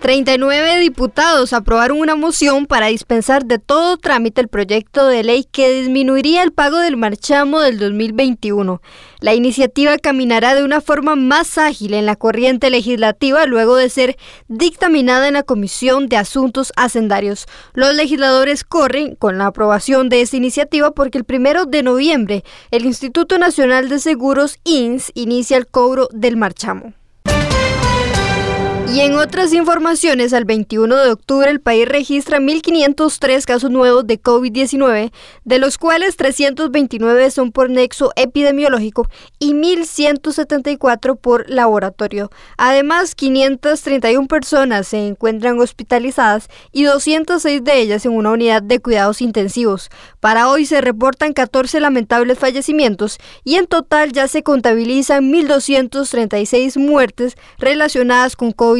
39 diputados aprobaron una moción para dispensar de todo trámite el proyecto de ley que disminuiría el pago del marchamo del 2021. La iniciativa caminará de una forma más ágil en la corriente legislativa luego de ser dictaminada en la Comisión de Asuntos Hacendarios. Los legisladores corren con la aprobación de esta iniciativa porque el primero de noviembre el Instituto Nacional de Seguros INS inicia el cobro del marchamo. Y en otras informaciones, al 21 de octubre el país registra 1.503 casos nuevos de COVID-19, de los cuales 329 son por nexo epidemiológico y 1.174 por laboratorio. Además, 531 personas se encuentran hospitalizadas y 206 de ellas en una unidad de cuidados intensivos. Para hoy se reportan 14 lamentables fallecimientos y en total ya se contabilizan 1.236 muertes relacionadas con COVID-19. 19